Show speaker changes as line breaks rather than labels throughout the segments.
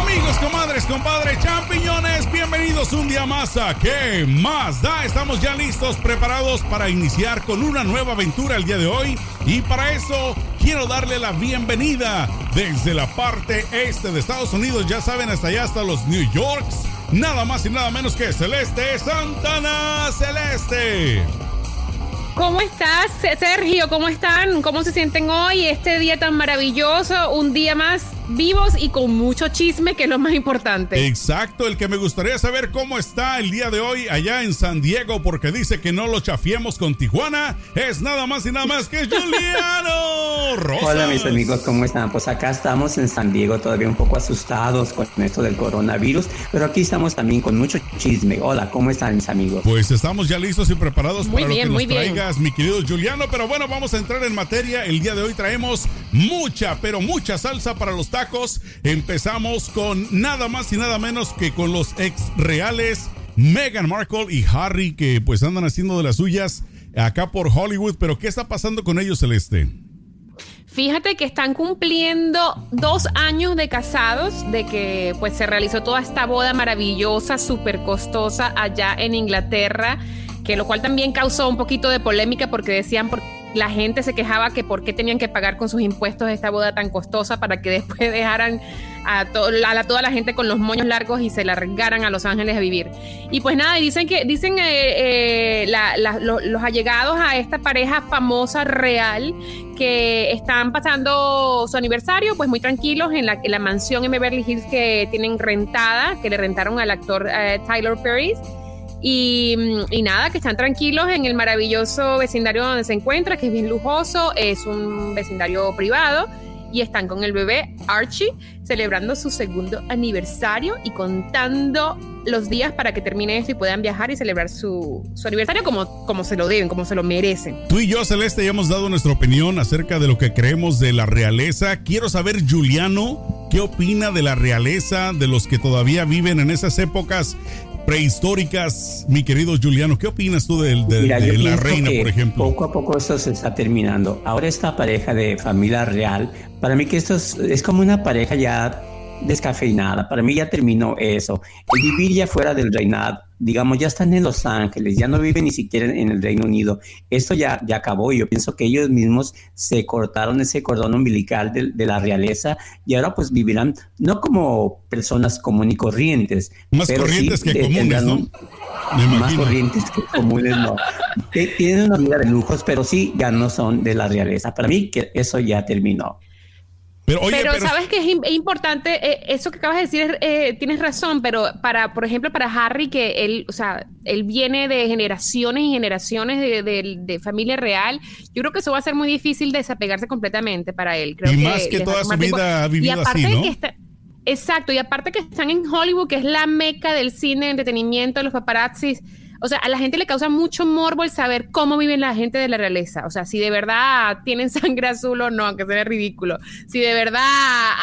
Amigos, comadres, compadres, champiñones, bienvenidos un día más a ¿Qué más da? Estamos ya listos, preparados para iniciar con una nueva aventura el día de hoy. Y para eso quiero darle la bienvenida desde la parte este de Estados Unidos, ya saben, hasta allá, hasta los New Yorks. Nada más y nada menos que Celeste Santana Celeste.
¿Cómo estás, Sergio? ¿Cómo están? ¿Cómo se sienten hoy? Este día tan maravilloso, un día más vivos y con mucho chisme, que es lo más importante.
Exacto, el que me gustaría saber cómo está el día de hoy allá en San Diego, porque dice que no lo chafiemos con Tijuana, es nada más y nada más que Juliano Rosas.
Hola mis amigos, ¿cómo están? Pues acá estamos en San Diego todavía un poco asustados con esto del coronavirus, pero aquí estamos también con mucho chisme. Hola, ¿cómo están mis amigos?
Pues estamos ya listos y preparados para lo que nos traigas, mi querido Juliano, pero bueno, vamos a entrar en materia. El día de hoy traemos mucha, pero mucha salsa para los tacos. Empezamos con nada más y nada menos que con los ex reales Meghan Markle y Harry, que pues andan haciendo de las suyas acá por Hollywood. Pero ¿qué está pasando con ellos, Celeste?
Fíjate que están cumpliendo dos años de casados, de que pues se realizó toda esta boda maravillosa, súper costosa allá en Inglaterra, que lo cual también causó un poquito de polémica porque decían, por la gente se quejaba que por qué tenían que pagar con sus impuestos esta boda tan costosa para que después dejaran a, toda la gente con los moños largos y se largaran a Los Ángeles a vivir. Y pues nada, dicen que dicen eh, eh, los allegados a esta pareja famosa real que están pasando su aniversario pues muy tranquilos en la, la mansión en Beverly Hills que tienen rentada, que le rentaron al actor eh, Tyler Perry y, nada, que están tranquilos en el maravilloso vecindario donde se encuentra, que es bien lujoso, es un vecindario privado y están con el bebé Archie celebrando su segundo aniversario y contando los días para que termine esto y puedan viajar y celebrar su, su, aniversario como, como se lo deben, como se lo merecen.
Tú y yo, Celeste, ya hemos dado nuestra opinión acerca de lo que creemos de la realeza. Quiero saber, Juliano, ¿qué opina de la realeza, de los que todavía viven en esas épocas prehistóricas, mi querido Juliano. ¿Qué opinas tú de, la reina, por ejemplo?
Poco a poco esto se está terminando. Ahora esta pareja de familia real, para mí que esto es como una pareja ya descafeinada. Para mí ya terminó eso. El vivir ya fuera del reinado, digamos, ya están en Los Ángeles, ya no viven ni siquiera en el Reino Unido. Esto ya, ya acabó. Yo pienso que ellos mismos se cortaron ese cordón umbilical de, la realeza y ahora pues vivirán no como personas comunes y corrientes.
Más corrientes que comunes, ¿no?
Más corrientes que comunes, no. Tienen una vida de lujos, pero sí ya no son de la realeza. Para mí que eso ya terminó.
Pero, sabes que es importante, eh, eso que acabas de decir, eh, tienes razón, pero para, por ejemplo, para Harry, que él, o sea, él viene de generaciones y generaciones de, familia real, yo creo que eso va a ser muy difícil desapegarse completamente para él.
y más que toda su vida ha vivido así, ¿no?
exacto, y aparte que están en Hollywood, que es la meca del cine, de entretenimiento, de los paparazzis, o sea, a la gente le causa mucho morbo el saber cómo viven la gente de la realeza. O sea, si de verdad tienen sangre azul o no, aunque sea ridículo. Si de verdad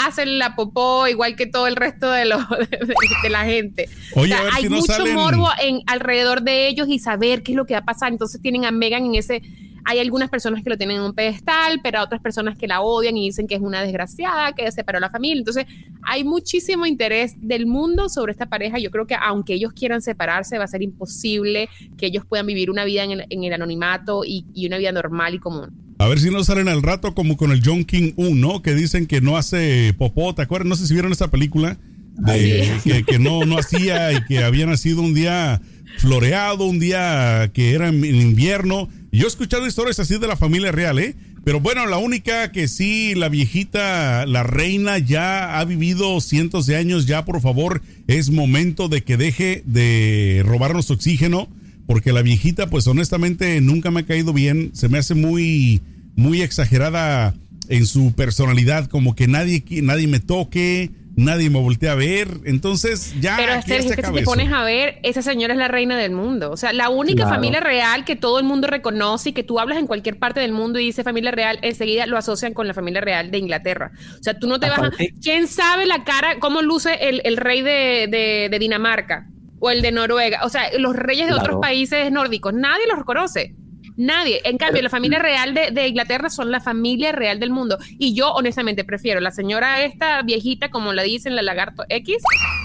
hacen la popó igual que todo el resto de, de, la gente. o sea, hay mucho morbo en, alrededor de ellos y saber qué es lo que va a pasar. Entonces tienen a Megan en ese hay algunas personas que lo tienen en un pedestal, pero otras personas que la odian y dicen que es una desgraciada, que separó a la familia. Entonces, hay muchísimo interés del mundo sobre esta pareja. Yo creo que aunque ellos quieran separarse, va a ser imposible que ellos puedan vivir una vida en el, anonimato y, una vida normal y común.
A ver si no salen al rato como con el John King 1, ¿no? Que dicen que no hace popó, ¿te acuerdas? No sé si vieron esa película. De, que, no, no hacía y que había nacido un día floreado, un día que era en invierno yo he escuchado historias así de la familia real, ¿eh? Pero bueno, la única que sí, la viejita, la reina ya ha vivido cientos de años, ya por favor, es momento de que deje de robarnos oxígeno, porque la viejita, pues honestamente, nunca me ha caído bien, se me hace muy, muy exagerada en su personalidad, como que nadie, nadie me toque, nadie me voltea a ver. Entonces, ya.
Pero es que si te pones a ver, esa señora es la reina del mundo. O sea, la única familia real que todo el mundo reconoce y que tú hablas en cualquier parte del mundo y dice familia real, enseguida lo asocian con la familia real de Inglaterra. O sea, tú no te vas a. ¿Quién sabe la cara, cómo luce el, rey de, Dinamarca? O el de Noruega. O sea, los reyes de otros países nórdicos. Nadie los reconoce. Nadie. En cambio, la familia real de, Inglaterra son la familia real del mundo. Y yo, honestamente, prefiero la señora esta viejita, como la dicen, la lagarto X,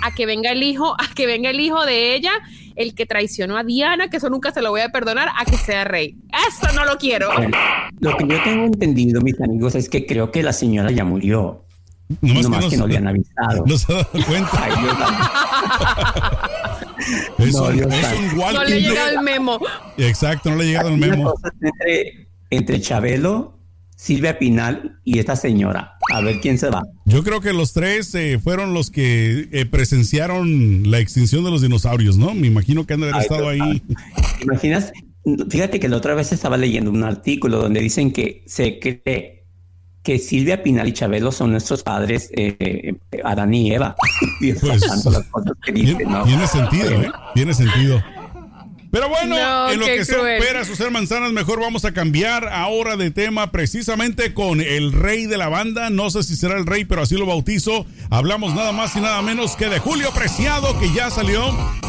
a que venga el hijo, a que venga el hijo de ella, el que traicionó a Diana, que eso nunca se lo voy a perdonar, a que sea rey. Eso no lo quiero.
lo que yo tengo entendido, mis amigos, es que creo que la señora ya murió. No más que, no, le han avisado.
No se ha dado cuenta.
no, le ha llegado el memo.
Exacto, no le ha llegado el memo.
Entre, entre Chabelo, Silvia Pinal y esta señora. A ver quién se va.
Yo creo que los tres eh, fueron los que eh, presenciaron la extinción de los dinosaurios, ¿no? Me imagino que han de haber estado ahí.
imaginas? Fíjate que la otra vez estaba leyendo un artículo donde dicen que se cree que Silvia Pinal y Chabelo son nuestros padres, eh, Adán y Eva.
pues, las cosas que dicen, ¿no? Tiene sentido, ¿eh? Tiene sentido. Pero bueno, en lo que son peras o ser manzanas, mejor vamos a cambiar ahora de tema precisamente con el rey de la banda. No sé si será el rey, pero así lo bautizo. Hablamos nada más y nada menos que de Julio Preciado, que ya salió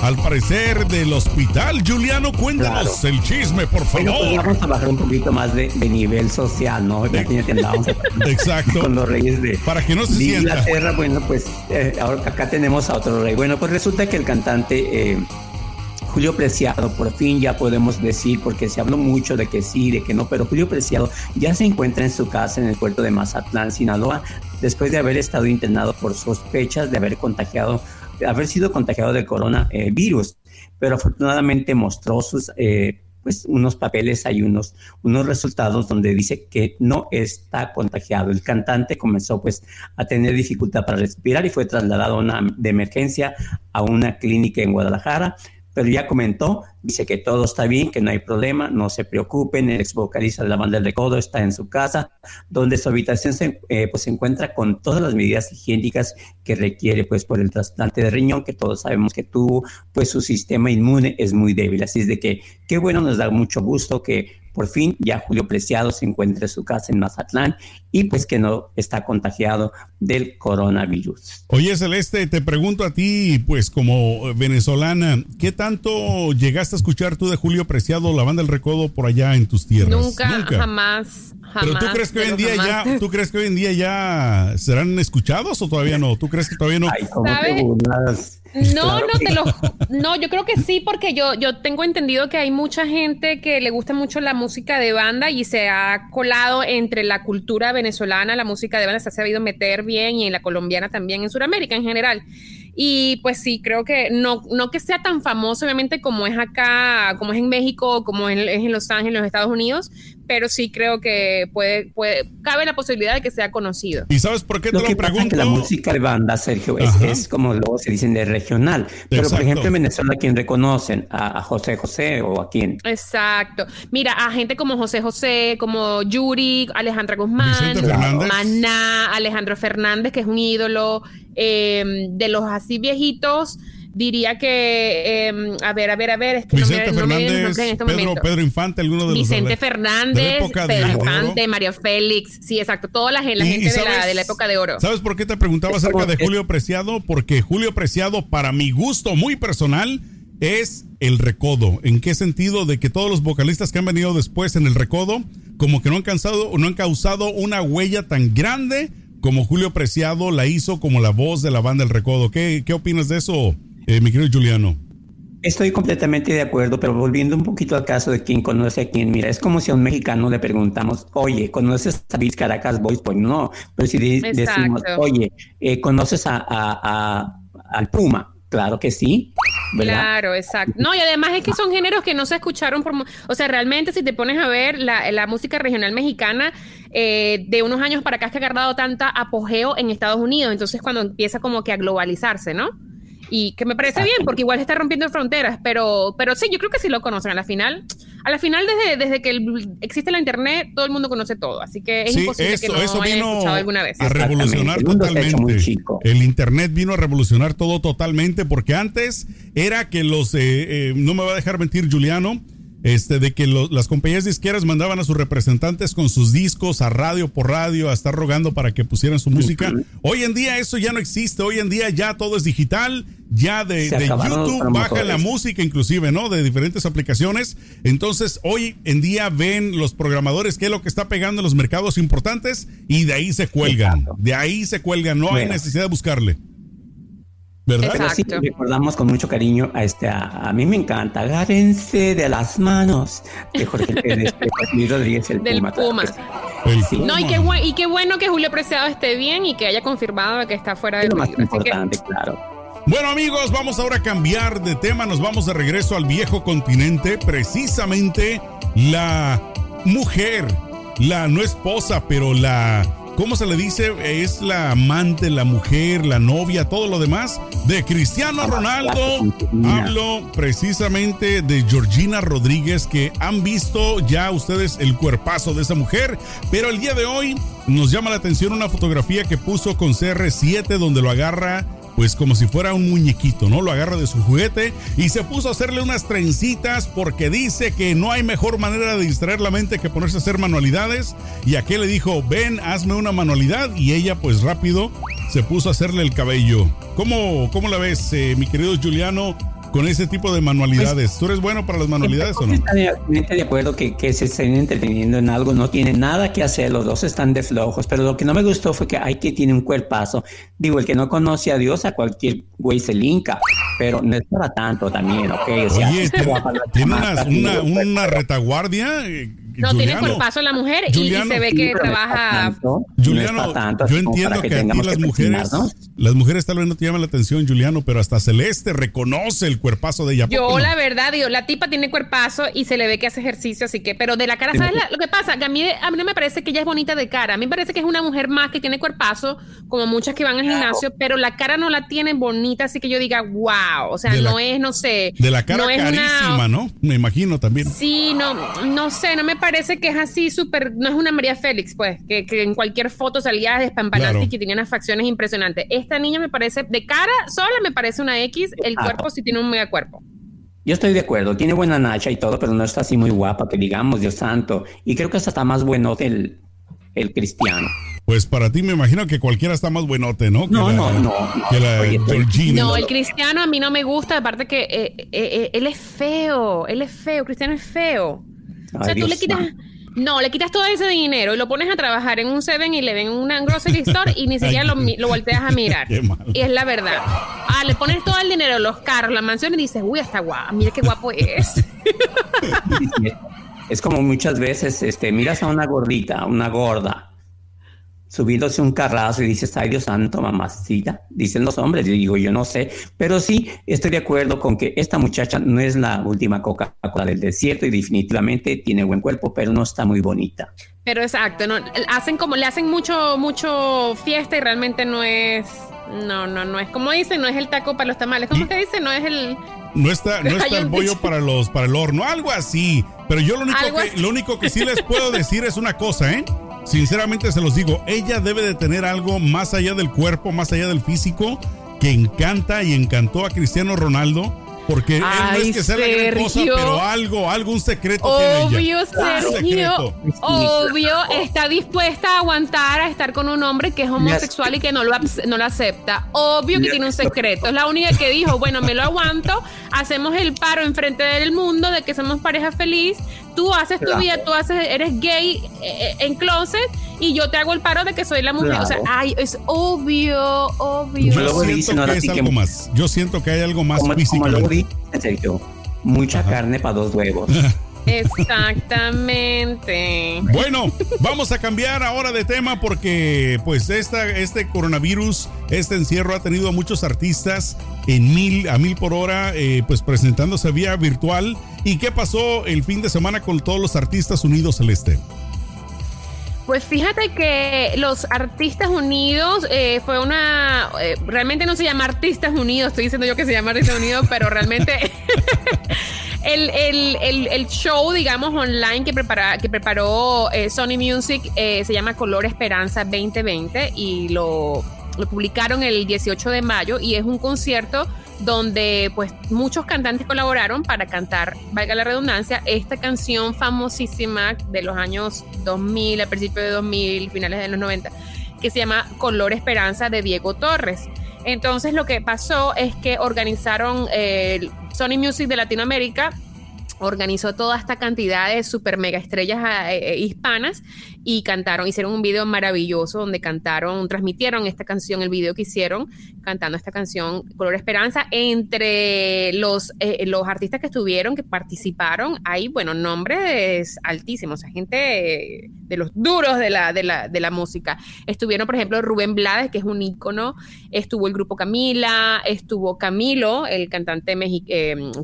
al parecer del hospital. Juliano, cuéntanos el chisme, por favor.
Pues vamos a bajar un poquito más de, nivel social, ¿no?
Exacto.
Con los reyes de,
Para que no se sienta.
Inglaterra, bueno, pues eh, ahora acá tenemos a otro rey. Bueno, pues resulta que el cantante... Eh, Julio Preciado, por fin ya podemos decir, porque se habló mucho de que sí, de que no, pero Julio Preciado ya se encuentra en su casa en el puerto de Mazatlán, Sinaloa, después de haber estado internado por sospechas de haber contagiado, de haber sido contagiado del coronavirus, pero afortunadamente mostró sus... Eh, pues unos papeles, hay unos, unos resultados donde dice que no está contagiado. El cantante comenzó pues a tener dificultad para respirar y fue trasladado una, de emergencia a una clínica en Guadalajara pero ya comentó, dice que todo está bien, que no hay problema, no se preocupen, el ex vocalista de la banda del Recodo está en su casa, donde su habitación se, eh, pues, se encuentra con todas las medidas higiénicas que requiere pues por el trasplante de riñón, que todos sabemos que tuvo, pues su sistema inmune es muy débil, así es de que qué bueno, nos da mucho gusto que por fin ya Julio Preciado se encuentra en su casa en Mazatlán y pues que no está contagiado del coronavirus.
Oye Celeste, te pregunto a ti, pues como venezolana, ¿qué tanto llegaste a escuchar tú de Julio Preciado, la banda del Recodo por allá en tus tierras?
Nunca, jamás.
Pero tú crees que hoy en día ya, tú crees que hoy en día ya serán escuchados o todavía no? ¿Tú crees que todavía no?
No, no te lo No, yo creo que sí porque yo yo tengo entendido que hay mucha gente que le gusta mucho la música de banda y se ha colado entre la cultura venezolana, la música de banda se ha sabido meter bien y en la colombiana también en Sudamérica en general. Y pues sí, creo que no, no que sea tan famoso, obviamente, como es acá, como es en México, como es en Los Ángeles, en los Estados Unidos, pero sí creo que puede, puede, cabe la posibilidad de que sea conocido.
¿Y sabes por qué te lo, que pregunto?
que la música de banda, Sergio, es, como luego se dicen de regional. Pero por ejemplo, en Venezuela, ¿a quién reconocen? ¿A, José José o a quién?
Exacto. Mira, a gente como José José, como Yuri, Alejandra Guzmán, Maná, Alejandro Fernández, que es un ídolo, eh, de los así viejitos diría que, em, a ver, a ver, a ver, es que
Vicente no me, Fernández, en este Pedro, Pedro, Infante, alguno de
Vicente los Fernández, Pedro Infante, Mario Félix, sí, exacto, toda la, la gente de, la, de, la, época de oro.
¿Sabes por qué te preguntaba acerca de Julio Preciado? Porque Julio Preciado, para mi gusto muy personal, es el recodo. ¿En qué sentido? De que todos los vocalistas que han venido después en el recodo, como que no han cansado no han causado una huella tan grande como Julio Preciado la hizo como la voz de la banda El Recodo. ¿Qué, qué opinas de eso, eh, mi querido Juliano.
Estoy completamente de acuerdo, pero volviendo un poquito al caso de quién conoce a quién, mira, es como si a un mexicano le preguntamos, oye, ¿conoces a Bill Caracas Boys? Pues no, pero si decimos, oye, eh, ¿conoces a, al Puma? Claro que sí.
Claro, exacto. No, y además es que son géneros que no se escucharon por... O sea, realmente si te pones a ver la, música regional mexicana, eh, de unos años para acá es que ha agarrado tanta apogeo en Estados Unidos, entonces cuando empieza como que a globalizarse, ¿no? Y que me parece bien porque igual está rompiendo fronteras, pero, pero sí, yo creo que sí lo conocen. A la final, a la final desde, desde que existe la internet, todo el mundo conoce todo, así que es imposible que no eso escuchado alguna vez.
A revolucionar totalmente. El internet vino a revolucionar todo totalmente porque antes era que los, eh, eh, no me va a dejar mentir Juliano, este, de que las compañías disqueras mandaban a sus representantes con sus discos a radio por radio a estar rogando para que pusieran su música. Hoy en día eso ya no existe, hoy en día ya todo es digital, ya de, YouTube baja la música inclusive, ¿no? De diferentes aplicaciones. Entonces hoy en día ven los programadores qué es lo que está pegando en los mercados importantes y de ahí se cuelgan, de ahí se cuelgan, no hay necesidad de buscarle.
¿Verdad? sí, recordamos con mucho cariño a este, a, mí me encanta, agárrense de las manos de Jorge Pérez, de Rodríguez, el
Del Puma. No, y qué, y qué bueno que Julio Preciado esté bien y que haya confirmado que está fuera de
lo más importante, claro.
Bueno amigos, vamos ahora a cambiar de tema, nos vamos de regreso al viejo continente, precisamente la mujer, la no esposa, pero la ¿cómo se le dice? Es la amante, la mujer, la novia, todo lo demás de Cristiano Ronaldo. Hablo precisamente de Georgina Rodríguez, que han visto ya ustedes el cuerpazo de esa mujer, pero el día de hoy nos llama la atención una fotografía que puso con CR7 donde lo agarra pues como si fuera un muñequito, ¿no? Lo agarra de su juguete y se puso a hacerle unas trencitas porque dice que no hay mejor manera de distraer la mente que ponerse a hacer manualidades. Y aquel le dijo, ven, hazme una manualidad. Y ella pues rápido se puso a hacerle el cabello. ¿Cómo, cómo la ves, eh, mi querido Juliano? Con ese tipo de manualidades. Pues, ¿Tú eres bueno para las manualidades o no?
Estoy de acuerdo que, que, se estén entreteniendo en algo, no tiene nada que hacer, los dos están de flojos, pero lo que no me gustó fue que hay que tiene un cuerpazo. Digo, el que no conoce a Dios, a cualquier güey se linka, pero no es para tanto también, ¿ok? O
sea, Oye, tiene una, una, retaguardia
no, tiene cuerpazo la mujer y, se ve que trabaja.
Juliano, yo entiendo que, aquí las mujeres, las mujeres tal vez no te llaman la atención, Juliano, pero hasta Celeste reconoce el cuerpazo de ella.
Yo, la verdad, digo, la tipa tiene cuerpazo y se le ve que hace ejercicio, así que, pero de la cara, ¿sabes lo que pasa? Que a mí, a mí no me parece que ella es bonita de cara. A mí me parece que es una mujer más que tiene cuerpazo, como muchas que van al gimnasio, pero la cara no la tiene bonita, así que yo diga, wow. O sea, no es, no sé.
De la cara carísima, ¿no? Me imagino también.
Sí, no, no sé, no me parece que es así súper, no es una María Félix, pues, que, en cualquier foto salía despampanante y que tenía unas facciones impresionantes. Esta niña me parece, de cara sola me parece una X, el cuerpo sí tiene un mega cuerpo.
Yo estoy de acuerdo, tiene buena nacha y todo, pero no está así muy guapa, que digamos, Dios santo. Y creo que hasta está más bueno el, el cristiano.
Pues para ti me imagino que cualquiera está más buenote, ¿no?
no, no, no,
Que la
No, el cristiano a mí no me gusta, aparte que eh, eh, eh, él es feo, él es feo, cristiano es feo. O sea, tú le quitas... No, le quitas todo ese dinero y lo pones a trabajar en un 7-Eleven, en una grocery store y ni siquiera lo, lo, volteas a mirar. y es la verdad. Ah, le pones todo el dinero, los carros, la mansión y dices, uy, está guapa, mira qué guapo es.
es como muchas veces, este, miras a una gordita, una gorda, subiéndose un carrazo y dices, ay Dios santo, mamacita, dicen los hombres, yo digo, yo no sé, pero sí estoy de acuerdo con que esta muchacha no es la última Coca-Cola del desierto y definitivamente tiene buen cuerpo, pero no está muy bonita.
Pero exacto, no, hacen como, le hacen mucho, mucho fiesta y realmente no es, no, no, no es como dicen, no es el taco para los tamales, ¿cómo que dice? No es el...
No está, no está el bollo para los, para el horno, algo así. Pero yo lo único, que, lo único que sí les puedo decir es una cosa, ¿eh? Sinceramente se los digo, ella debe de tener algo más allá del cuerpo, más allá del físico, que encanta y encantó a Cristiano Ronaldo porque él no es que sea la gran cosa, pero algo, algún secreto
Obvio, Sergio. Obvio, está dispuesta a aguantar a estar con un hombre que es homosexual y que no lo, no lo acepta. Obvio que tiene un secreto. Es la única que dijo, bueno, me lo aguanto, hacemos el paro enfrente del mundo de que somos pareja feliz. Tú haces tu vida, tú haces, eres gay eh, eh, en closet y yo te hago el paro de que soy la mujer. O sea, ay, es obvio, obvio.
Yo siento que es algo más. Yo siento que hay algo más físico
mucha carne para dos huevos.
Exactamente.
Bueno, vamos a cambiar ahora de tema porque pues esta, este coronavirus, este encierro ha tenido a muchos artistas en mil, a mil por hora, eh, pues presentándose vía virtual. ¿Y qué pasó el fin de semana con todos los artistas unidos celeste?
Pues fíjate que los Artistas Unidos eh, fue una. Eh, realmente no se llama Artistas Unidos, estoy diciendo yo que se llama Artistas Unidos, pero realmente. el, show, digamos, online que, prepara, que preparó eh, Sony Music se llama Color Esperanza 2020 y lo lo publicaron el 18 de mayo y es un concierto donde pues muchos cantantes colaboraron para cantar, valga la redundancia, esta canción famosísima de los años 2000, al principio de 2000, finales de los 90, que se llama Color Esperanza de Diego Torres. Entonces lo que pasó es que organizaron eh, Sony Music de Latinoamérica organizó toda esta cantidad de super mega estrellas eh, eh, hispanas y cantaron, hicieron un video maravilloso donde cantaron, transmitieron esta canción, el video que hicieron cantando esta canción Color Esperanza. Entre los, eh, los artistas que estuvieron, que participaron, hay, bueno, nombres altísimos, gente de los duros de la, de la, de la música. Estuvieron, por ejemplo, Rubén Blades, que es un ícono, estuvo el grupo Camila, estuvo Camilo, el cantante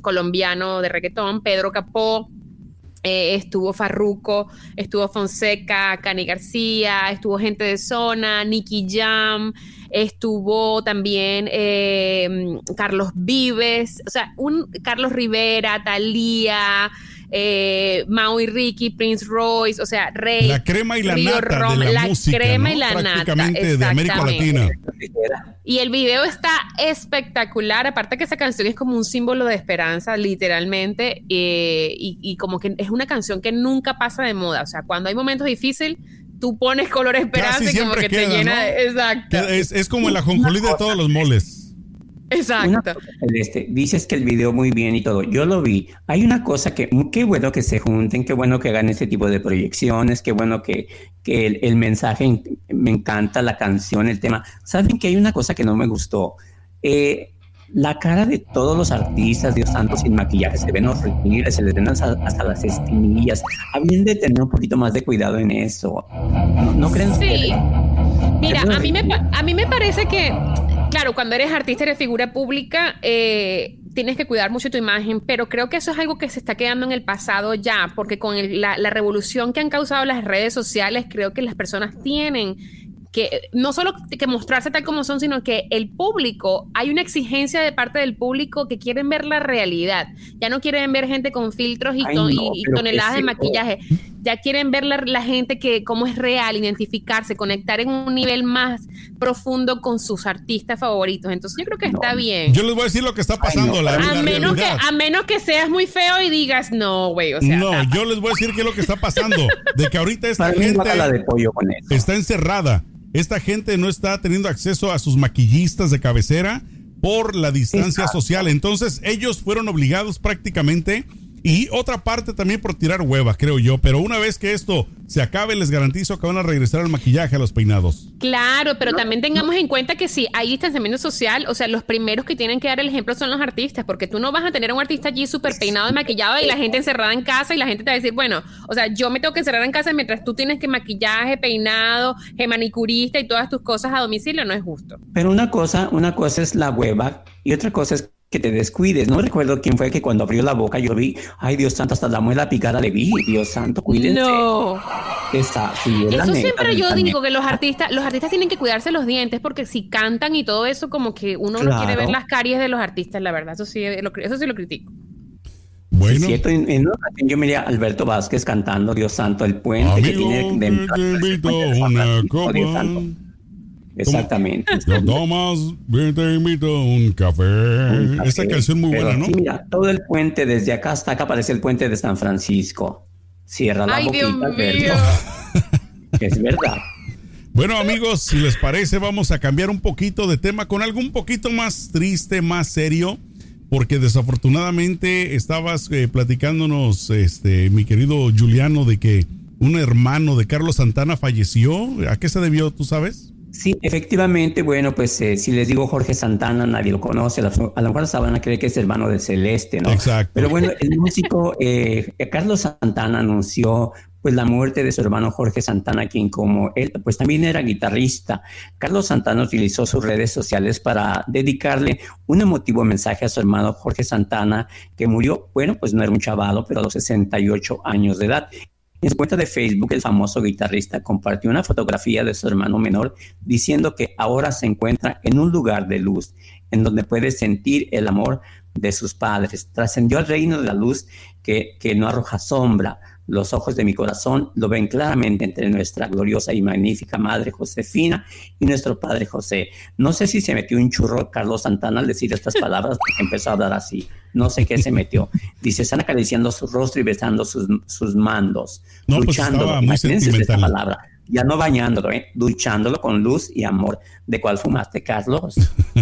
colombiano de reggaetón, Pedro Capó, eh, estuvo Farruco, estuvo Fonseca, Cani García, estuvo gente de zona, Nicky Jam, estuvo también eh, Carlos Vives, o sea, un Carlos Rivera, Talía, eh, Mau y Ricky, Prince Royce, o sea, Rey.
La crema y la nata de la, música, crema y la nata. de América Latina.
Y el video está espectacular, aparte que esa canción es como un símbolo de esperanza, literalmente, eh, y, como que es una canción que nunca pasa de moda, o sea, cuando hay momentos difíciles, tú pones color esperanza y como que te llena, exacto.
Es, es como el ajonjolí de todos los moles.
Exacto.
Este, dices que el video muy bien y todo. Yo lo vi. Hay una cosa que, qué bueno que se junten, qué bueno que hagan este tipo de proyecciones, qué bueno que, que el, mensaje, me encanta la canción, el tema. ¿Saben que hay una cosa que no me gustó? Eh, la cara de todos los artistas, Dios santo, sin maquillaje, se ven horribles, se les ven hasta, las espinillas. Habían de tener un poquito más de cuidado en eso. ¿No, creen?
Sí. Mira, a mí, me, a mí me parece que claro, cuando eres artista, eres figura pública, eh, tienes que cuidar mucho tu imagen, pero creo que eso es algo que se está quedando en el pasado ya, porque con la, la revolución que han causado las redes sociales, creo que las personas tienen que no solo que mostrarse tal como son, sino que el público, hay una exigencia de parte del público que quieren ver la realidad. Ya no quieren ver gente con filtros y, toneladas de maquillaje. Ya quieren ver la, gente que cómo es real, identificarse, conectar en un nivel más profundo con sus artistas favoritos. Entonces yo creo que está bien.
Yo les voy a decir lo que está pasando. la,
a, menos que, a menos que seas muy feo y digas, no, güey. O sea,
no, yo les voy a decir qué es lo que está pasando. De que ahorita esta gente está encerrada esta gente no está teniendo acceso a sus maquillistas de cabecera por la distancia social. Entonces ellos fueron obligados prácticamente y otra parte también por tirar hueva, creo yo. Pero una vez que esto se acabe, les garantizo que van a regresar al maquillaje, a los peinados.
Claro, pero también tengamos en cuenta que si hay distanciamiento social, o sea, los primeros que tienen que dar el ejemplo son los artistas, porque tú no vas a tener a un artista allí súper peinado y maquillado y la gente encerrada en casa y la gente te va a decir, bueno, o sea, yo me tengo que encerrar en casa mientras tú tienes que maquillaje, peinado, manicurista y todas tus cosas a domicilio, no es justo.
Pero una cosa, una cosa es la hueva y otra cosa es que te descuides. No recuerdo quién fue que cuando abrió la boca yo vi, ay Dios santo, hasta la muela picada le vi, Dios santo, cuídense.
No. Eso siempre yo digo que los artistas, los artistas tienen que cuidarse los dientes porque si cantan y todo eso, como que uno no quiere ver las caries de los artistas, la verdad. Eso sí lo, eso sí lo critico.
Bueno. cierto, en, en, una ocasión yo miré a Alberto Vázquez cantando Dios santo, el puente que tiene de, una copa. Exactamente.
Tomás, te invito a un café. Esta canción muy buena, ¿no?
mira, todo el puente desde acá hasta acá parece el puente de San Francisco. Cierra la Ay, boquita, Dios es verdad.
Bueno, amigos, si les parece, vamos a cambiar un poquito de tema con algo un poquito más triste, más serio, porque desafortunadamente estabas eh, platicándonos, este, mi querido Juliano, de que un hermano de Carlos Santana falleció. ¿A qué se debió, tú sabes?
Sí, efectivamente, bueno, pues eh, si les digo Jorge Santana, nadie lo conoce, a lo mejor van a creer que es hermano de Celeste, ¿no?
Exacto.
Pero bueno, el músico eh, Carlos Santana anunció pues la muerte de su hermano Jorge Santana, quien como él, pues también era guitarrista. Carlos Santana utilizó sus redes sociales para dedicarle un emotivo mensaje a su hermano Jorge Santana, que murió, bueno, pues no era un chavalo, pero a los 68 años de edad. En su cuenta de Facebook, el famoso guitarrista compartió una fotografía de su hermano menor diciendo que ahora se encuentra en un lugar de luz, en donde puede sentir el amor de sus padres. Trascendió al reino de la luz que, que no arroja sombra. Los ojos de mi corazón lo ven claramente entre nuestra gloriosa y magnífica madre Josefina y nuestro padre José. No sé si se metió un churro Carlos Santana al decir estas palabras porque empezó a hablar así. No sé qué se metió. Dice, están acariciando su rostro y besando sus, sus mandos.
No, pues estaba muy sentimental.
palabra ya no bañándolo, ¿eh? duchándolo con luz y amor. ¿De cuál fumaste, Carlos?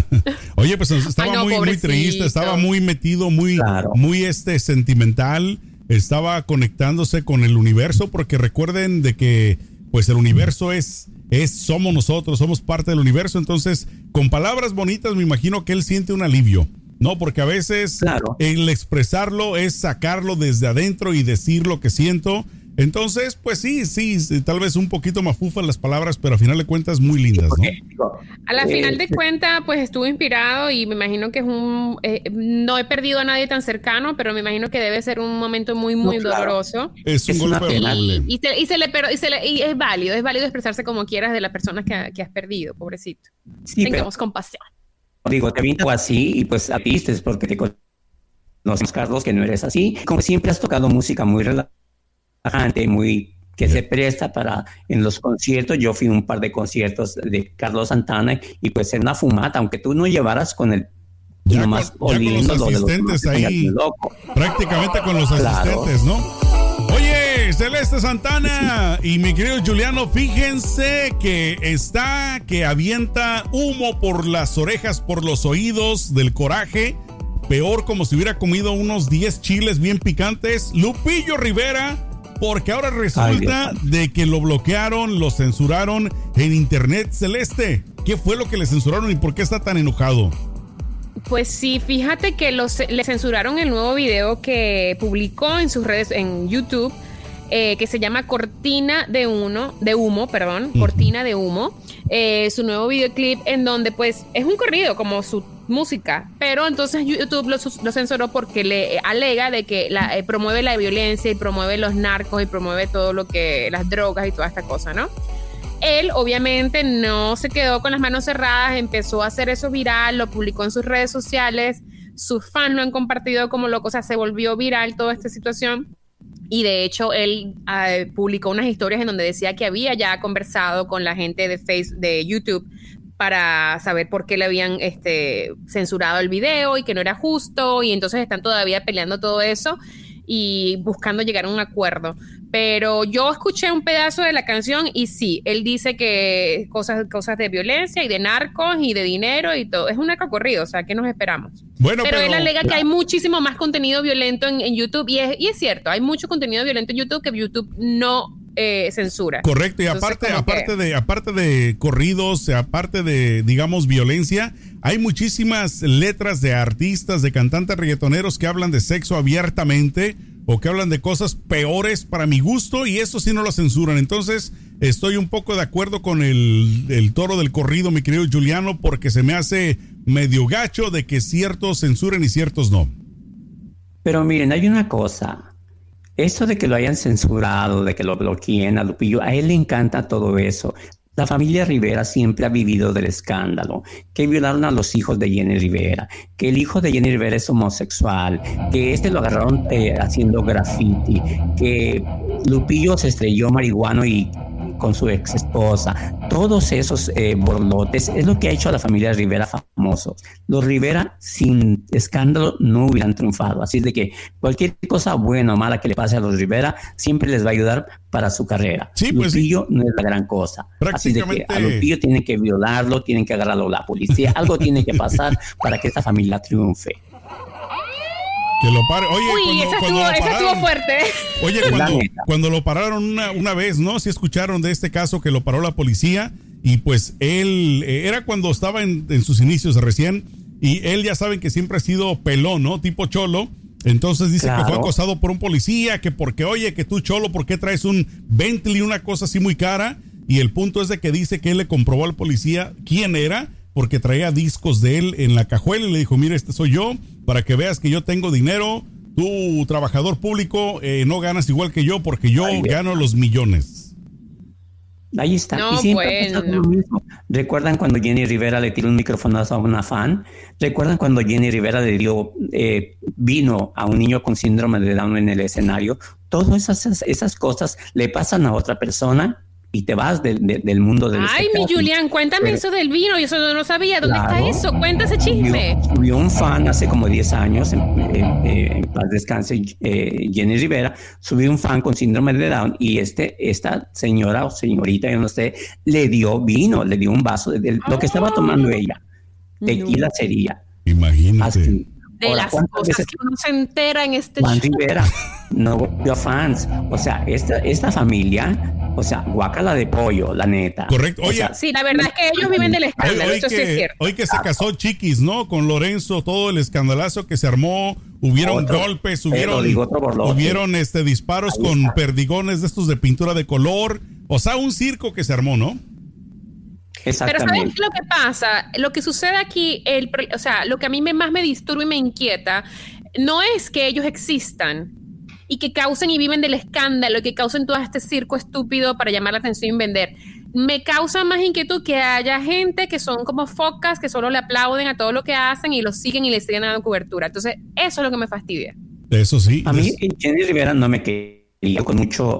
Oye, pues estaba muy, muy triste, estaba muy metido, muy, muy este, sentimental, estaba conectándose con el universo, porque recuerden de que pues el universo es, es, somos nosotros, somos parte del universo, entonces con palabras bonitas me imagino que él siente un alivio. No, porque a veces el expresarlo es sacarlo desde adentro y decir lo que siento entonces, pues sí, sí, tal vez un poquito más fufas las palabras, pero a final de cuentas muy lindas, ¿no?
A la final de cuentas, pues estuvo inspirado y me imagino que es un... Eh, no he perdido a nadie tan cercano, pero me imagino que debe ser un momento muy, muy doloroso.
Es un golpe
y, y, se, le, y, se le, y es válido, es válido expresarse como quieras de las personas que, que has perdido, pobrecito. Sí, Tengamos compasión.
Digo, te vinto así y pues apistes porque te conocemos, Carlos, que no eres así. Como siempre has tocado música muy relacionada muy que se presta para en los conciertos. Yo fui a un par de conciertos de Carlos Santana y pues era una fumata, aunque tú no llevaras con el
ya nomás con, los asistentes ahí, prácticamente con los asistentes, ¿no? Oye, Celeste Santana y mi querido Juliano, fíjense que está que avienta humo por las orejas, por los oídos del coraje, peor como si hubiera comido unos 10 chiles bien picantes. Lupillo Rivera porque ahora resulta de que lo bloquearon, lo censuraron en Internet Celeste. ¿Qué fue lo que le censuraron y por qué está tan enojado?
Pues sí, fíjate que le censuraron el nuevo video que publicó en sus redes, en YouTube, eh, que se llama Cortina de, uno, de Humo, perdón, Cortina de Humo. Eh, su nuevo videoclip en donde pues es un corrido como su música, pero entonces YouTube lo, censuró porque le alega de que eh, promueve la violencia y promueve los narcos y promueve todo lo que, las drogas y toda esta cosa, ¿no? Él obviamente no se quedó con las manos cerradas, empezó a hacer eso viral, lo publicó en sus redes sociales, sus fans lo han compartido como loco, o sea, se volvió viral toda esta situación. Y de hecho, él ah, publicó unas historias en donde decía que había ya conversado con la gente de, Facebook, de YouTube para saber por qué le habían este, censurado el video y que no era justo y entonces están todavía peleando todo eso y buscando llegar a un acuerdo. Pero yo escuché un pedazo de la canción y sí, él dice que cosas, cosas de violencia y de narcos y de dinero y todo. Es un narco corrido, o sea, ¿qué nos esperamos?
Bueno,
pero, él alega que hay muchísimo más contenido violento en, en YouTube y es, y es cierto, hay mucho contenido violento en YouTube que YouTube no eh, censura.
Correcto, y aparte, aparte de, aparte de corridos, aparte de, digamos, violencia, hay muchísimas letras de artistas, de cantantes reggaetoneros que hablan de sexo abiertamente o que hablan de cosas peores para mi gusto y eso sí no lo censuran. Entonces, estoy un poco de acuerdo con el, el toro del corrido, mi querido Juliano, porque se me hace medio gacho de que ciertos censuren y ciertos no.
Pero miren, hay una cosa. Eso de que lo hayan censurado, de que lo bloqueen a Lupillo, a él le encanta todo eso. La familia Rivera siempre ha vivido del escándalo, que violaron a los hijos de Jenny Rivera, que el hijo de Jenny Rivera es homosexual, que este lo agarraron eh, haciendo graffiti, que Lupillo se estrelló marihuano y con su ex esposa, todos esos eh, borlotes, es lo que ha hecho a la familia Rivera famosos. Los Rivera sin escándalo no hubieran triunfado, así de que cualquier cosa buena o mala que le pase a los Rivera siempre les va a ayudar para su carrera.
Sí, pues
Lupillo no es la gran cosa. Así de que a Lupillo tienen que violarlo, tienen que agarrarlo la policía, algo tiene que pasar para que esta familia triunfe.
Que lo pare. Oye,
Uy, esa, estuvo, fuerte.
Oye, cuando, lo pararon una, una vez, ¿no? Si escucharon de este caso que lo paró la policía y pues él, eh, era cuando estaba en, sus inicios recién y él ya saben que siempre ha sido pelón, ¿no? Tipo cholo. Entonces dice que fue acosado por un policía, que porque, oye, que tú cholo, ¿por qué traes un Bentley, una cosa así muy cara? Y el punto es de que dice que él le comprobó al policía quién era porque traía discos de él en la cajuela y le dijo, mira, este soy yo, para que veas que yo tengo dinero, tú trabajador público eh, no ganas igual que yo porque yo gano los millones.
Ahí está. y siempre lo mismo. ¿Recuerdan cuando Jenny Rivera le tiró un micrófono a una fan? ¿Recuerdan cuando Jenny Rivera le dio eh, vino a un niño con síndrome de Down en el escenario? todas esas, esas cosas le pasan a otra persona y te vas del mundo del
Ay, mi Julián, cuéntame eso del vino, yo eso no lo sabía. ¿Dónde está eso? Cuenta ese chisme.
Subió, un fan hace como 10 años, en, paz descanse, eh, Jenny Rivera, subió un fan con síndrome de Down y este, esta señora o señorita, yo no sé, le dio vino, le dio un vaso de, lo que estaba tomando ella. Tequila sería.
Imagínate
de las cosas que uno se entera en este
Juan Rivera no vio fans. O sea, esta, esta familia, o sea, guacala de pollo, la neta.
Correcto. Oye,
sí, la verdad es que ellos viven del escándalo. Hoy, eso
que,
es cierto.
Hoy que se casó Chiquis, ¿no? Con Lorenzo, todo el escandalazo que se armó, hubieron golpes, hubieron, hubieron este, disparos con perdigones de estos de pintura de color. O sea, un circo que se armó, ¿no?
Pero ¿sabes lo que pasa? Lo que sucede aquí, el, o sea, lo que a mí me, más me disturba y me inquieta, no es que ellos existan y que causen y viven del escándalo y que causen todo este circo estúpido para llamar la atención y vender. Me causa más inquietud que haya gente que son como focas, que solo le aplauden a todo lo que hacen y lo siguen y le siguen dando cobertura. Entonces, eso es lo que me fastidia.
Eso sí.
A mí, Jenny Rivera no me quería con mucho,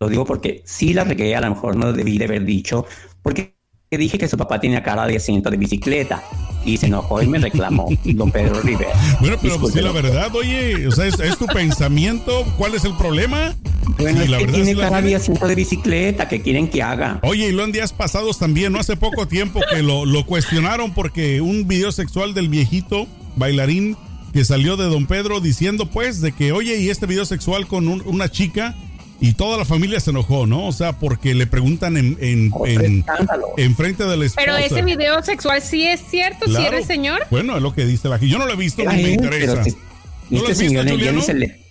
lo digo porque sí la regué, a lo mejor no debí de haber dicho, porque dije que su papá tenía cara de asiento de bicicleta y se enojó y me reclamó don Pedro Rivera.
Bueno, pero pues sí, la verdad, oye, o sea, es, tu pensamiento, ¿cuál es el problema?
Bueno, la verdad tiene cara de asiento de bicicleta, que quieren que haga?
Oye, y lo en días pasados también, no hace poco tiempo que lo, lo cuestionaron porque un video sexual del viejito bailarín que salió de don Pedro diciendo pues de que, oye, y este video sexual con una chica y toda la familia se enojó, ¿no? O sea, porque le preguntan en, en, en, frente de la esposa.
Pero ese video sexual sí es cierto, si eres señor.
Bueno, es lo que dice la gente. Yo no lo he visto, ni me interesa. ¿Tú lo has visto, Juliano?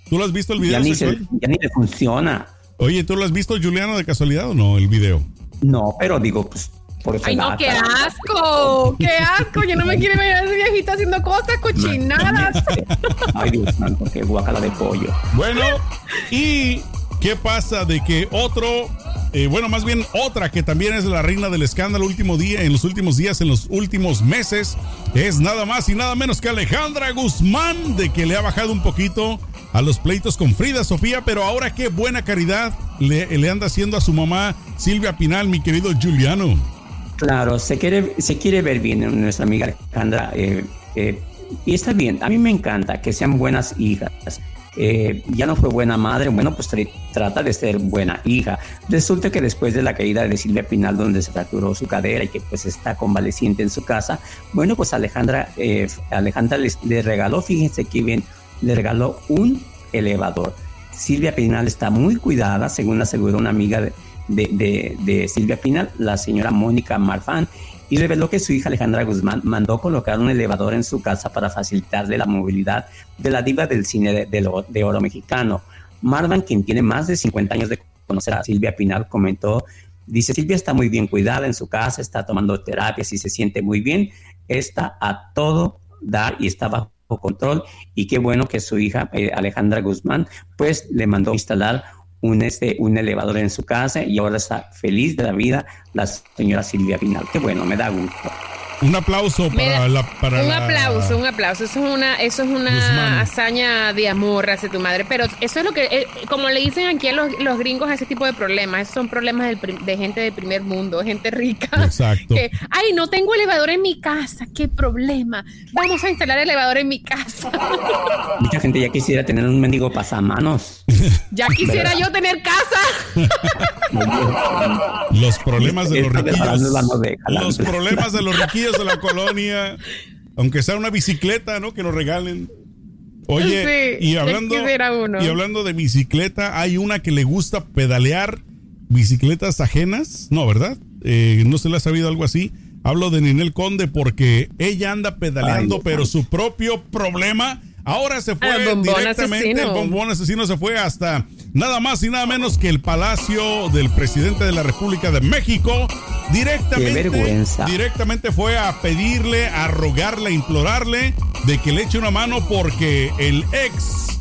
¿Tú lo has visto el video
ya sexual? ya ni le funciona.
Oye, ¿tú lo has visto, Juliano, de casualidad o no, el video?
No, pero digo, pues por eso
Ay, no, qué asco, qué asco. Yo no me quiero ver a ese viejito haciendo cosas cochinadas.
Ay, Dios santo, qué guacala de pollo.
Bueno, y ¿Qué pasa de que otro, eh, bueno, más bien otra que también es la reina del escándalo último día, en los últimos días, en los últimos meses, es nada más y nada menos que Alejandra Guzmán, de que le ha bajado un poquito a los pleitos con Frida Sofía, pero ahora qué buena caridad le, anda haciendo a su mamá Silvia Pinal, mi querido Juliano.
Claro, se quiere, se quiere ver bien nuestra amiga Alejandra. Eh, eh, y está bien, a mí me encanta que sean buenas hijas. Eh, ya no fue buena madre, bueno, pues trata de ser buena hija. Resulta que después de la caída de Silvia Pinal, donde se fracturó su cadera y que pues está convaleciente en su casa, bueno, pues Alejandra, eh, Alejandra le, regaló, fíjense que bien, le regaló un elevador. Silvia Pinal está muy cuidada, según aseguró una amiga de, de, de Silvia Pinal, la señora Mónica Marfán, y reveló que su hija Alejandra Guzmán mandó colocar un elevador en su casa para facilitarle la movilidad de la diva del cine de, oro mexicano. Marvan, quien tiene más de 50 años de conocer a Silvia Pinal, comentó, dice, Silvia está muy bien cuidada en su casa, está tomando terapias y se siente muy bien, está a todo dar y está bajo control y qué bueno que su hija eh, Alejandra Guzmán pues le mandó instalar un, este, un elevador en su casa y ahora está feliz de la vida la señora Silvia Pinal. Qué bueno, me da gusto.
Un aplauso para la. Para
un aplauso, un aplauso. Eso es una, eso es una hazaña de amor hacia tu madre. Pero eso es lo que, eh, como le dicen aquí a los, los, gringos a ese tipo de problemas, esos son problemas de gente del primer mundo, gente rica.
Exacto.
Que, ay, no tengo elevador en mi casa, qué problema. Vamos a instalar elevador en mi casa.
Mucha gente ya quisiera tener un mendigo pasamanos.
Ya quisiera yo tener casa.
los problemas de los riquillos. Los problemas de los riquillos de la colonia, aunque sea una bicicleta, ¿no? Que nos regalen. Oye, y hablando y hablando de bicicleta, hay una que le gusta pedalear bicicletas ajenas, no, ¿verdad? Eh, no se le ha sabido algo así. Hablo de Ninel Conde porque ella anda pedaleando, pero su propio problema Ahora se fue directamente, el bombón asesino se fue hasta nada más y nada menos que el palacio del presidente de la República de México. Directamente, directamente fue a pedirle, a rogarle, a implorarle de que le eche una mano porque el ex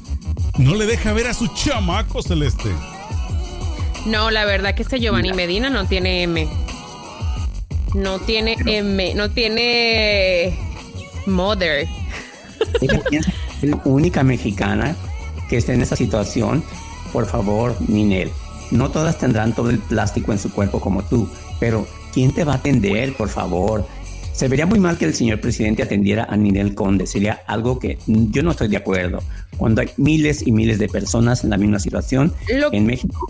no le deja ver a su chamaco celeste.
No, la verdad que este Giovanni Medina no tiene M. No tiene M, no tiene mother
única mexicana que está en esa situación por favor, Ninel, no todas tendrán todo el plástico en su cuerpo como tú, pero ¿quién te va a atender, por favor? Se vería muy mal que el señor presidente atendiera a Ninel Conde. Sería algo que yo no estoy de acuerdo. Cuando hay miles y miles de personas en la misma situación en México,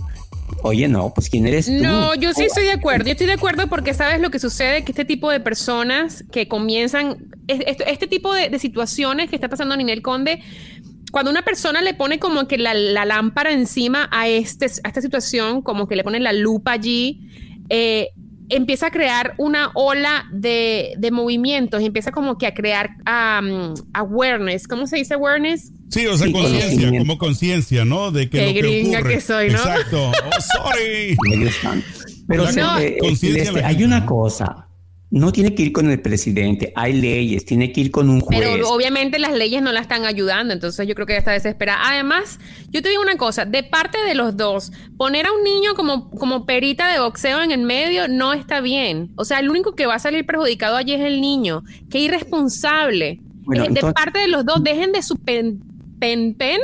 Oye, no, pues ¿quién eres tú?
No, yo sí estoy de acuerdo. Yo estoy de acuerdo porque sabes lo que sucede, que este tipo de personas que comienzan, este, este tipo de, situaciones que está pasando a Ninel Conde, cuando una persona le pone como que la, lámpara encima a, este, a esta situación, como que le pone la lupa allí, eh, empieza a crear una ola de, de movimientos, empieza como que a crear awareness. ¿Cómo se dice awareness?
Sí, o sea, conciencia, como conciencia, ¿no? De que
Qué lo que ocurre. que soy, ¿no?
Exacto. Oh, sorry.
Pero eh, este, hay una cosa no tiene que ir con el presidente, hay leyes, tiene que ir con un juez.
Pero obviamente las leyes no la están ayudando, entonces yo creo que ella está desesperada. Además, yo te digo una cosa, de parte de los dos, poner a un niño como, como perita de boxeo en el medio no está bien. O sea, el único que va a salir perjudicado allí es el niño. Qué irresponsable. Eh, de parte de los dos, dejen de suspender pen, pen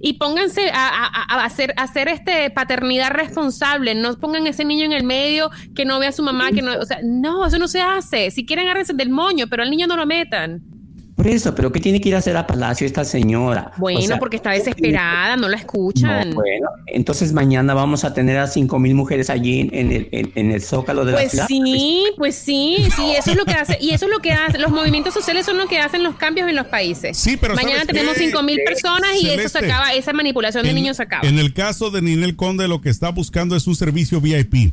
y pónganse a, hacer, hacer este paternidad responsable. No pongan ese niño en el medio que no vea a su mamá, que no, o sea, no, eso no se hace. Si quieren agárrense del moño, pero al niño no lo metan.
Por eso, pero ¿qué tiene que ir a hacer a Palacio esta señora?
Bueno, porque está desesperada, no la escuchan.
bueno, entonces mañana vamos a tener a cinco mil mujeres allí en el, en, el zócalo de
la
pues ciudad.
Sí, pues sí, sí, eso es lo que hace, y eso es lo que hace, los movimientos sociales son lo que hacen los cambios en los países.
Sí, pero
mañana tenemos cinco mil personas y eso se acaba, esa manipulación de niños se acaba.
En el caso de Ninel Conde, lo que está buscando es un servicio VIP.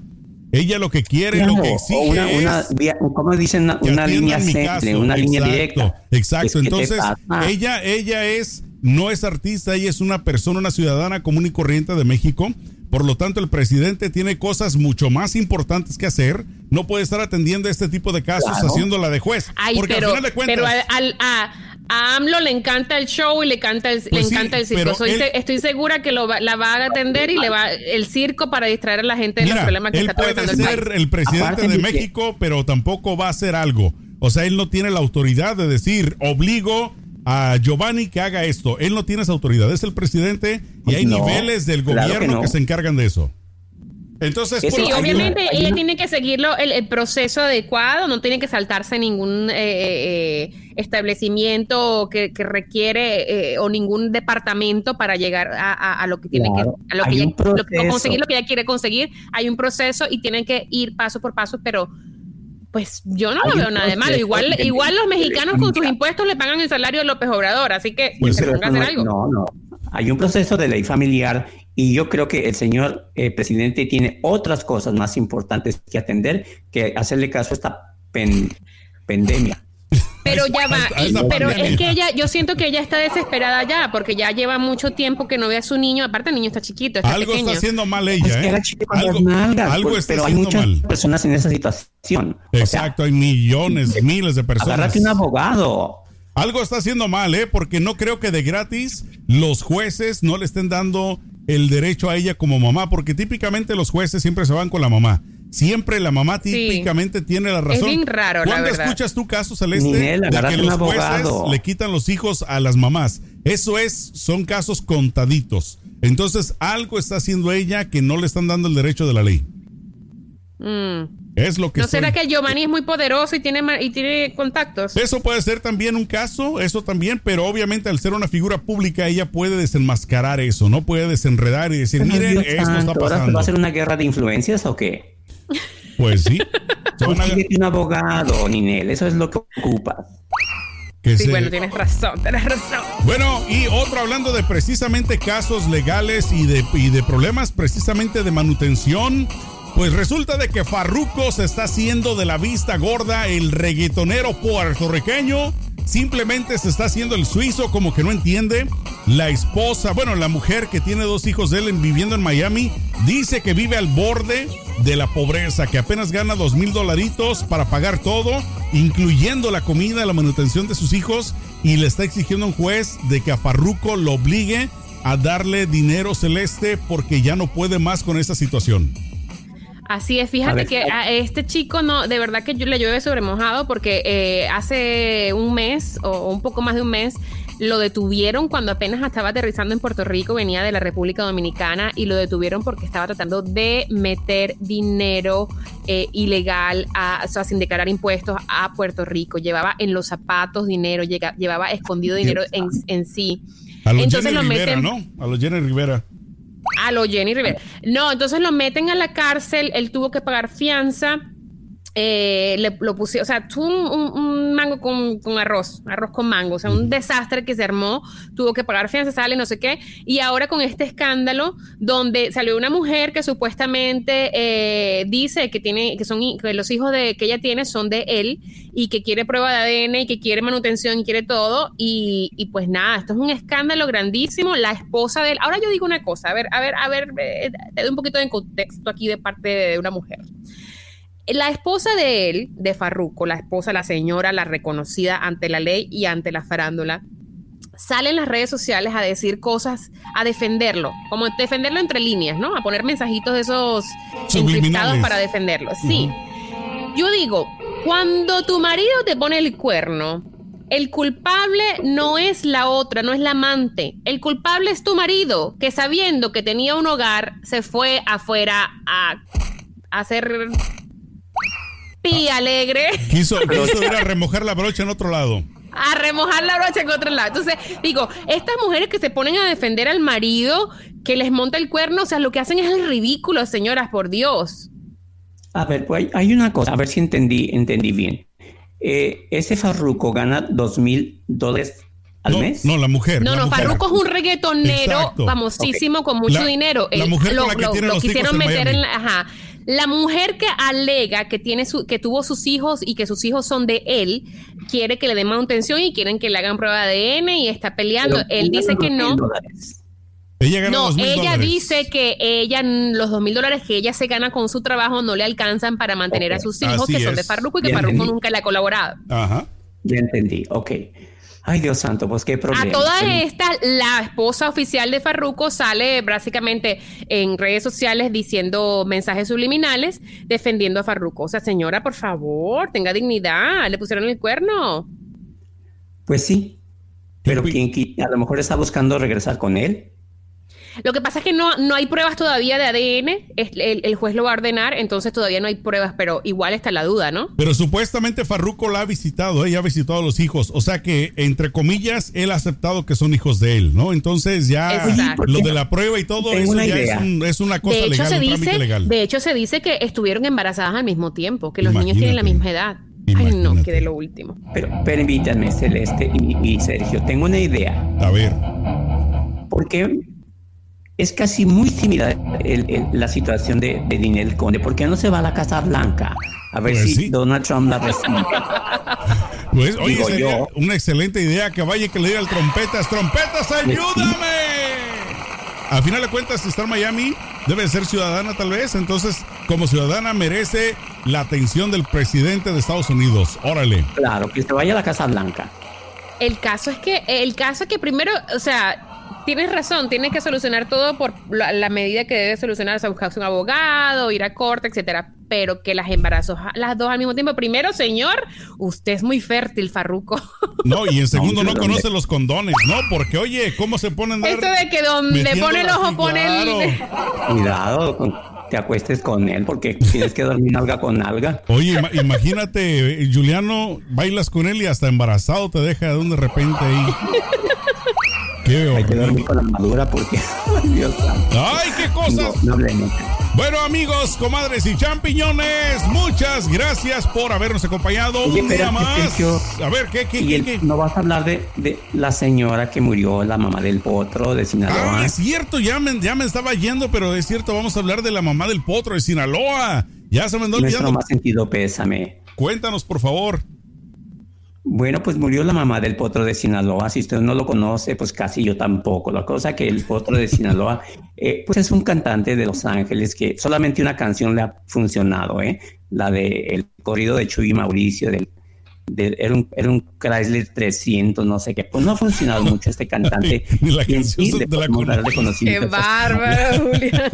Ella lo que quiere, lo que exige
una, una,
es
¿cómo dicen? Una, línea simple, una línea directa.
Exacto. Entonces, ella, ella es, no es artista, ella es una persona, una ciudadana común y corriente de México. Por lo tanto, el presidente tiene cosas mucho más importantes que hacer. No puede estar atendiendo este tipo de casos haciéndola de juez.
Ay, porque pero, al final de cuentas, pero al, a, a AMLO le encanta el show y le, encanta el, le pues encanta el circo. estoy segura que lo la va a atender y le va el circo para distraer a la gente de los problemas que
él
está
puede ser el, presidente de México, pero tampoco va a hacer algo. O sea, él no tiene la autoridad de decir, obligo a Giovanni que haga esto. Él no tiene esa autoridad. Es el presidente y hay niveles del gobierno que se encargan de eso. Entonces,
sí, obviamente ella tiene que seguirlo el, proceso adecuado, no tiene que saltarse ningún eh, eh, establecimiento que, requiere eh, o ningún departamento para llegar a, lo que tiene que, a lo que, ella, conseguir lo que ella quiere conseguir. Hay un proceso y tienen que ir paso por paso, pero pues yo no lo veo nada de malo. Igual, igual los mexicanos con sus impuestos le pagan el salario de López Obrador, así que pues, se ponga a hacer algo.
No, no. Hay un proceso de ley familiar y yo creo que el señor eh, presidente tiene otras cosas más importantes que atender que hacerle caso a esta pandemia.
Pero ya va, pero es que ella, yo siento que ella está desesperada ya, porque ya lleva mucho tiempo que no ve a su niño, aparte el niño está chiquito, está
Algo
está
haciendo mal ella, ¿eh?
Algo, algo pues, está pero hay muchas personas en esa situación.
Exacto, hay millones, miles de personas.
Agárrate un abogado.
Algo está haciendo mal, ¿eh? Porque no creo que de gratis los jueces no le estén dando el derecho a ella como mamá, porque típicamente los jueces siempre se van con la mamá. Siempre la mamá típicamente tiene la razón.
Es bien raro,
¿Cuándo escuchas tú caso Celeste de que los jueces le quitan los hijos a las mamás? Eso es, son casos contaditos. Entonces, algo está haciendo ella que no le están dando el derecho de la ley.
Mm.
Es lo que
¿No será que el Giovanni es muy poderoso y tiene, y tiene contactos?
Eso puede ser también un caso, eso también, pero obviamente al ser una figura pública ella puede desenmascarar eso, no puede desenredar y decir, miren, esto está pasando.
¿Va a ser una guerra de influencias o qué?
Pues sí.
un abogado, Ninel, eso es lo que ocupa.
sí, bueno, tienes razón, tienes razón.
Bueno, y otro hablando de precisamente casos legales y de, y de problemas precisamente de manutención pues resulta de que Farruko se está haciendo de la vista gorda el reggaetonero puertorriqueño. Simplemente se está haciendo el suizo como que no entiende. La esposa, bueno, la mujer que tiene dos hijos de él viviendo en Miami, dice que vive al borde de la pobreza, que apenas gana dos mil dolaritos para pagar todo, incluyendo la comida, la manutención de sus hijos, y le está exigiendo a un juez de que a Farruko lo obligue a darle dinero celeste porque ya no puede más con esta situación.
Así es, fíjate que a este chico no, de verdad que yo le llueve sobre mojado porque eh, hace un mes o un poco más de un mes lo detuvieron cuando apenas estaba aterrizando en Puerto Rico, venía de la República Dominicana y lo detuvieron porque estaba tratando de meter dinero eh, ilegal, a, sin declarar impuestos a Puerto Rico. Llevaba en los zapatos dinero, llevaba escondido dinero en, sí.
A los entonces Jenny Rivera, ¿no? A los Jenny Rivera.
A los Jenny Rivera. No, entonces lo meten a la cárcel, él tuvo que pagar fianza eh, le, lo puse, o sea, tuvo un, mango con, con, arroz, arroz con mango, o sea, un desastre que se armó, tuvo que pagar fianza, sale, no sé qué, y ahora con este escándalo donde salió una mujer que supuestamente eh, dice que tiene, que son, que los hijos de que ella tiene son de él y que quiere prueba de ADN y que quiere manutención y quiere todo, y, y pues nada, esto es un escándalo grandísimo, la esposa de él, ahora yo digo una cosa, a ver, a ver, a ver, eh, te doy un poquito de contexto aquí de parte de una mujer. La esposa de él, de Farruco, la esposa, la señora, la reconocida ante la ley y ante la farándula, sale en las redes sociales a decir cosas, a defenderlo, como defenderlo entre líneas, ¿no? A poner mensajitos de esos encriptados para defenderlo. Sí. Yo digo, cuando tu marido te pone el cuerno, el culpable no es la otra, no es la amante. El culpable es tu marido, que sabiendo que tenía un hogar, se fue afuera a hacer pi alegre.
Quiso, quiso ir a remojar la brocha en otro lado.
A remojar la brocha en otro lado. Entonces, digo, estas mujeres que se ponen a defender al marido, que les monta el cuerno, o sea, lo que hacen es el ridículo, señoras, por Dios.
A ver, pues hay una cosa, a ver si entendí, entendí bien. Eh, ese farruco gana dos mil dólares al mes.
No, la mujer.
No,
no,
Farruco es un reggaetonero famosísimo con mucho dinero.
La mujer con la que tiene los quisieron meter en la,
ajá. La mujer que alega que, tiene su, que tuvo sus hijos y que sus hijos son de él, quiere que le den manutención y quieren que le hagan prueba de ADN y está peleando. él dice que no.
Ella
no, ella dice que ella, los dos mil dólares que ella se gana con su trabajo no le alcanzan para mantener a sus hijos, que son de Farruko y que Farruko nunca le ha colaborado.
Ajá.
Ya entendí, ok. Ay, Dios santo, pues qué problema.
A todas estas, la esposa oficial de Farruco sale básicamente en redes sociales diciendo mensajes subliminales defendiendo a Farruco. O sea, señora, por favor, tenga dignidad. Le pusieron el cuerno.
Pues sí. Pero quien a lo mejor está buscando regresar con él.
Lo que pasa es que no, no hay pruebas todavía de ADN, el, juez lo va a ordenar, entonces todavía no hay pruebas, pero igual está la duda, ¿no?
Pero supuestamente Farruko la ha visitado, ella ha visitado a los hijos, o sea que, entre comillas, él ha aceptado que son hijos de él, ¿no? Entonces ya lo de la prueba y todo eso ya es, una cosa
de
hecho,
legal, se dice, legal. De hecho, se dice que estuvieron embarazadas al mismo tiempo, que los niños tienen la misma edad. Ay, no, que de lo último.
Pero permítanme, Celeste y, y Sergio, tengo una idea.
A ver.
¿Por qué es casi muy similar la situación de, de Ninel Conde. ¿Por qué no se va a la Casa Blanca? A ver pues si Donald Trump la recibe.
Pues, oye, sería una excelente idea que vaya y que le diga al trompetas, trompetas, ayúdame. Al final de cuentas, si está en Miami, debe ser ciudadana tal vez. Entonces, como ciudadana merece la atención del presidente de Estados Unidos. Órale.
Claro, que se vaya a la Casa Blanca.
El caso es que, el caso es que primero, o sea, tienes razón, tienes que solucionar todo por la, medida que debe solucionar, o buscarse un abogado, ir a corte, etcétera. Pero que las embarazos, las dos al mismo tiempo. Primero, señor, usted es muy fértil, Farruco.
No, y en segundo, no, conoce los condones, ¿no? Porque, oye, ¿cómo se ponen
Eso de que donde pone el ojo, pone el.
Cuidado, te acuestes con él porque tienes que dormir alga con alga.
Oye, imagínate, Juliano, bailas con él y hasta embarazado te deja de un de repente ahí.
Qué Hay que dormir con la madura porque.
Dios ¡Ay, qué cosas! bueno, amigos, comadres y champiñones, muchas gracias por habernos acompañado un día más. a ver, ¿qué, qué, qué,
¿No vas a hablar de, de, la señora que murió, la mamá del potro de Sinaloa?
Ah, es cierto, ya me, ya me estaba yendo, pero es cierto, vamos a hablar de la mamá del potro de Sinaloa. Ya se me andó olvidando.
Nuestro más sentido pésame.
Cuéntanos, por favor.
Bueno, pues murió la mamá del potro de Sinaloa. Si usted no lo conoce, pues casi yo tampoco. La cosa que el potro de Sinaloa, eh, pues es un cantante de Los Ángeles que solamente una canción le ha funcionado, ¿eh? La de el corrido de Chuy Mauricio, del, era, un, era un Chrysler 300, no sé qué. Pues no ha funcionado mucho este cantante.
Ni la canción de la
Qué bárbaro, Julián.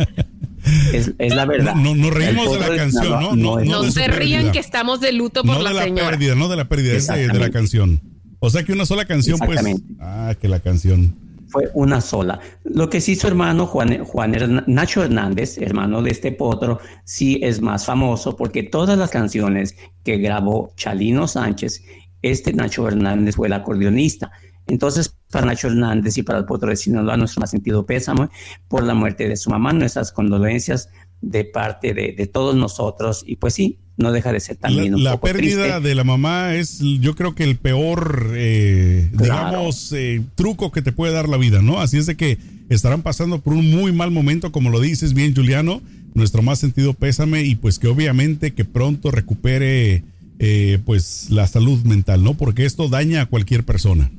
Es, la verdad.
No, no, reímos de la canción, ¿no?
No, no, se rían que estamos de luto por la,
de
la
pérdida, no de la pérdida, es de, la canción. O sea que una sola canción, pues. Ah, que la canción.
Fue una sola. Lo que sí su hermano Juan, Juan Nacho Hernández, hermano de este potro, sí es más famoso porque todas las canciones que grabó Chalino Sánchez, este Nacho Hernández fue el acordeonista. Entonces, para Nacho Hernández y para el potro de Sinaloa, nuestro más sentido pésame por la muerte de su mamá, nuestras condolencias de parte de, todos nosotros. Y pues sí, no deja de ser también
la, un la pérdida de la mamá es, yo creo que el peor, eh, digamos, eh, truco que te puede dar la vida, ¿no? Así es de que estarán pasando por un muy mal momento, como lo dices bien, Juliano. Nuestro más sentido pésame y pues que obviamente que pronto recupere eh, pues la salud mental, ¿no? Porque esto daña a cualquier persona.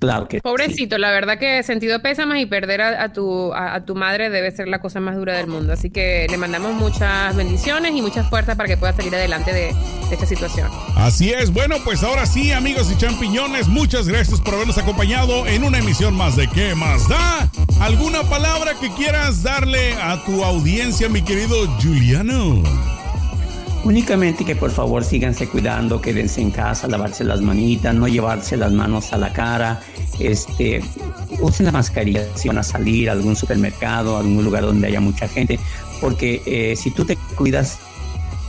Claro que Pobrecito, la verdad que sentido pésame y perder a, tu, a, tu madre debe ser la cosa más dura del mundo. Así que le mandamos muchas bendiciones y muchas fuerzas para que pueda salir adelante de, esta situación.
Así es. Bueno, pues ahora sí, amigos y champiñones, muchas gracias por habernos acompañado en una emisión más de ¿Qué más da? ¿Alguna palabra que quieras darle a tu audiencia, mi querido Juliano?
Únicamente que por favor síganse cuidando, quédense en casa, lavarse las manitas, no llevarse las manos a la cara, este, usen la mascarilla si van a salir a algún supermercado, a algún lugar donde haya mucha gente, porque eh, si tú te cuidas,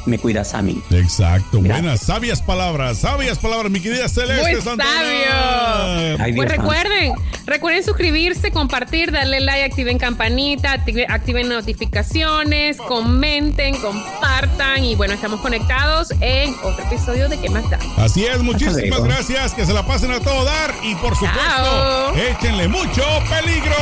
me cuidas a mí.
Exacto. Buenas, sabias palabras, sabias palabras, mi querida Celeste Muy
sabio. pues recuerden, recuerden suscribirse, compartir, darle like, activen campanita, activen notificaciones, comenten, compartan y bueno, estamos conectados en otro episodio de ¿Qué más da?
Así es, muchísimas gracias, que se la pasen a todo dar y por supuesto, échenle mucho peligro.